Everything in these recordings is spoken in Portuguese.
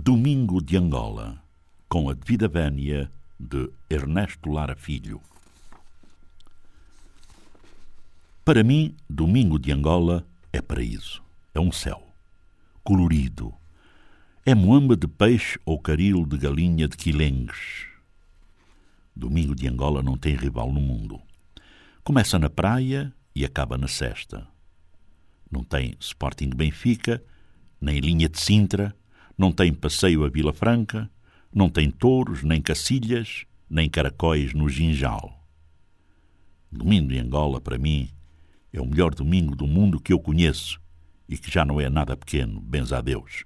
Domingo de Angola, com a devida vénia de Ernesto Lara Filho. Para mim, Domingo de Angola é paraíso, é um céu, colorido. É moamba de peixe ou caril de galinha de quilengues. Domingo de Angola não tem rival no mundo. Começa na praia e acaba na cesta. Não tem Sporting Benfica, nem linha de Sintra, não tem passeio a Vila Franca, não tem touros, nem cacilhas, nem caracóis no ginjal. Domingo de Angola, para mim, é o melhor domingo do mundo que eu conheço e que já não é nada pequeno, benza a Deus.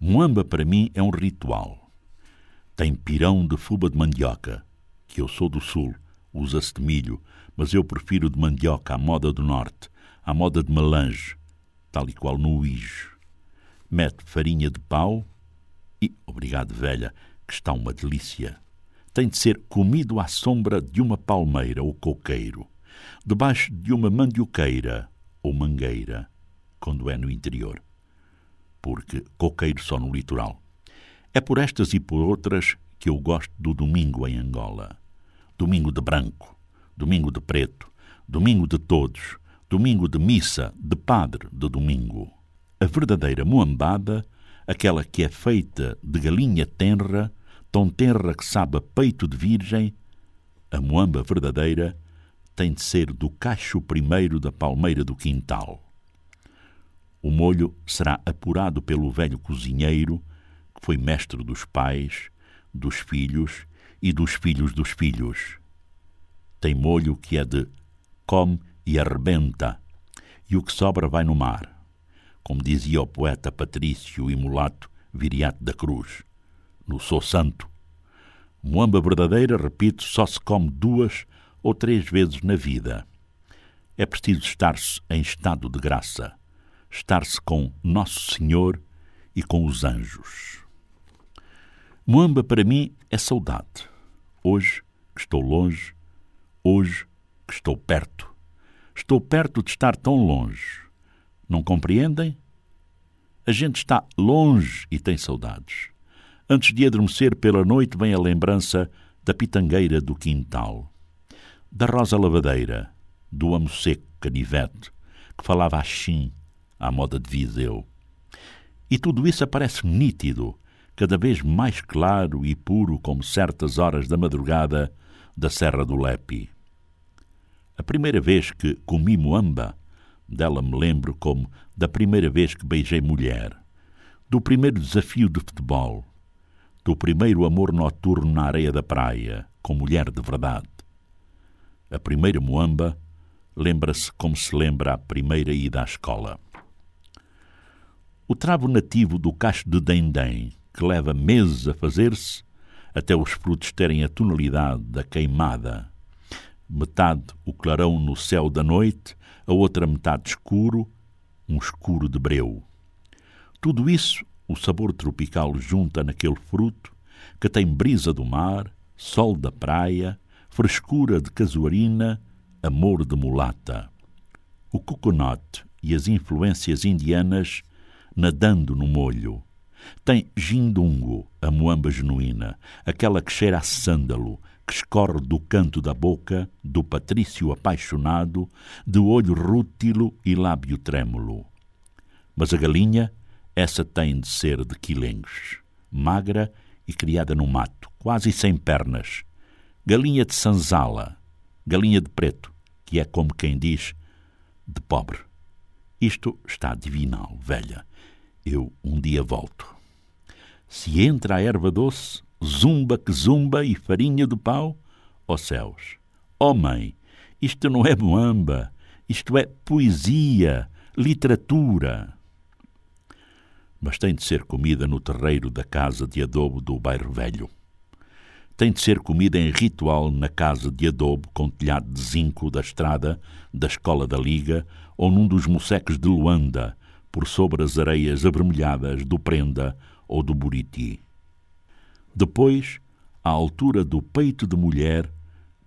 Moamba, para mim, é um ritual. Tem pirão de fuba de mandioca, que eu sou do sul, usa-se de milho, mas eu prefiro de mandioca à moda do norte, à moda de melange, tal e qual no uijo. Mete farinha de pau e, obrigado, velha, que está uma delícia. Tem de ser comido à sombra de uma palmeira ou coqueiro, debaixo de uma mandioqueira ou mangueira, quando é no interior. Porque coqueiro só no litoral. É por estas e por outras que eu gosto do domingo em Angola. Domingo de branco, domingo de preto, domingo de todos, domingo de missa, de padre de domingo. A verdadeira moambada, aquela que é feita de galinha tenra, tão tenra que sabe peito de virgem, a moamba verdadeira tem de ser do cacho primeiro da palmeira do quintal. O molho será apurado pelo velho cozinheiro foi mestre dos pais, dos filhos e dos filhos dos filhos. Tem molho que é de come e arrebenta, e o que sobra vai no mar, como dizia o poeta patrício e mulato Viriato da Cruz, no Sou Santo. Moamba verdadeira, repito, só se come duas ou três vezes na vida. É preciso estar-se em estado de graça, estar-se com Nosso Senhor e com os anjos. Moamba para mim é saudade. Hoje que estou longe, hoje que estou perto. Estou perto de estar tão longe. Não compreendem? A gente está longe e tem saudades. Antes de adormecer pela noite vem a lembrança da pitangueira do quintal, da rosa lavadeira, do amo seco canivete, que falava assim, à moda de Viseu. E tudo isso aparece nítido cada vez mais claro e puro como certas horas da madrugada da Serra do Lepi. A primeira vez que comi moamba, dela me lembro como da primeira vez que beijei mulher, do primeiro desafio de futebol, do primeiro amor noturno na areia da praia, com mulher de verdade. A primeira moamba lembra-se como se lembra a primeira ida à escola. O travo nativo do cacho de Dendém, que leva meses a fazer-se até os frutos terem a tonalidade da queimada. Metade o clarão no céu da noite, a outra metade escuro, um escuro de breu. Tudo isso o sabor tropical junta naquele fruto que tem brisa do mar, sol da praia, frescura de casuarina, amor de mulata. O coconut e as influências indianas nadando no molho tem gindungo, a moamba genuína, aquela que cheira a sândalo, que escorre do canto da boca do patrício apaixonado, de olho rútilo e lábio trêmulo. Mas a galinha, essa tem de ser de quilengues, magra e criada no mato, quase sem pernas. Galinha de sanzala, galinha de preto, que é como quem diz, de pobre. Isto está divinal, velha. Eu um dia volto. Se entra a erva doce, zumba que zumba e farinha do pau, ó oh céus, ó oh mãe, isto não é moamba, isto é poesia, literatura. Mas tem de ser comida no terreiro da casa de adobo do bairro velho. Tem de ser comida em ritual na casa de adobo com telhado de zinco da estrada, da escola da liga ou num dos mocecos de Luanda, por sobre as areias avermelhadas do Prenda ou do Buriti. Depois, à altura do peito de mulher,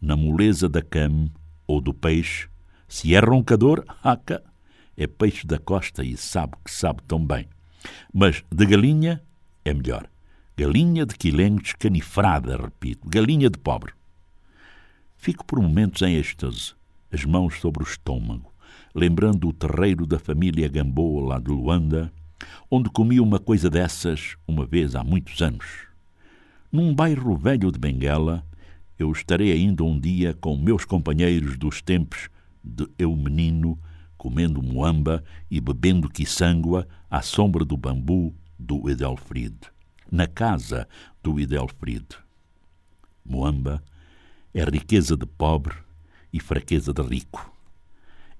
na moleza da cama ou do peixe, se é roncador, aca, é peixe da costa e sabe que sabe tão bem. Mas de galinha é melhor. Galinha de quilengo descanifrada, repito. Galinha de pobre. Fico por momentos em êxtase, as mãos sobre o estômago, lembrando o terreiro da família Gamboa lá de Luanda, onde comi uma coisa dessas uma vez há muitos anos. Num bairro velho de Benguela, eu estarei ainda um dia com meus companheiros dos tempos de eu menino, comendo moamba e bebendo quiçangua à sombra do bambu do Edelfried, na casa do Edelfried. Moamba é riqueza de pobre e fraqueza de rico.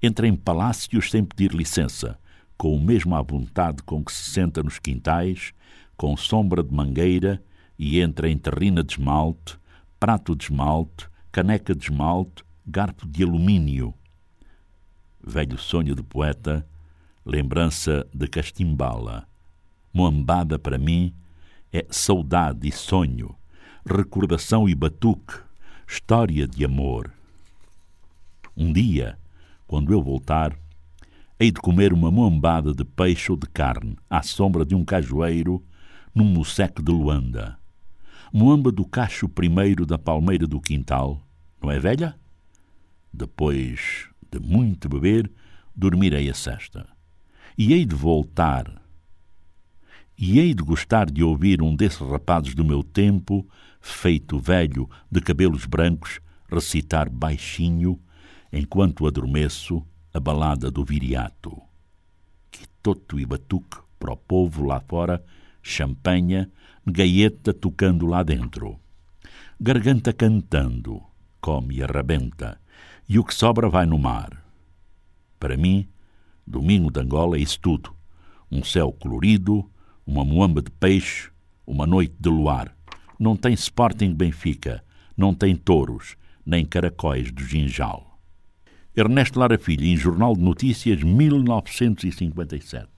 Entra em palácios sem pedir licença, com o mesmo à vontade com que se senta nos quintais, com sombra de mangueira e entra em terrina de esmalte, prato de esmalte, caneca de esmalte, garfo de alumínio. Velho sonho de poeta, lembrança de Castimbala. Moambada para mim é saudade e sonho, recordação e batuque, história de amor. Um dia, quando eu voltar, hei de comer uma moambada de peixe ou de carne à sombra de um cajueiro num moceque de Luanda. Moamba do cacho primeiro da palmeira do quintal, não é velha? Depois de muito beber, dormirei a cesta. E hei de voltar. E hei de gostar de ouvir um desses rapazes do meu tempo, feito velho, de cabelos brancos, recitar baixinho, enquanto adormeço, a balada do viriato. Quitoto e batuque para o povo lá fora, champanha, gaieta tocando lá dentro. Garganta cantando, come e arrebenta, e o que sobra vai no mar. Para mim, domingo de Angola é isso tudo. Um céu colorido, uma moamba de peixe, uma noite de luar. Não tem Sporting Benfica, não tem touros, nem caracóis do Ginjal. Ernesto Lara Filho, em Jornal de Notícias, 1957.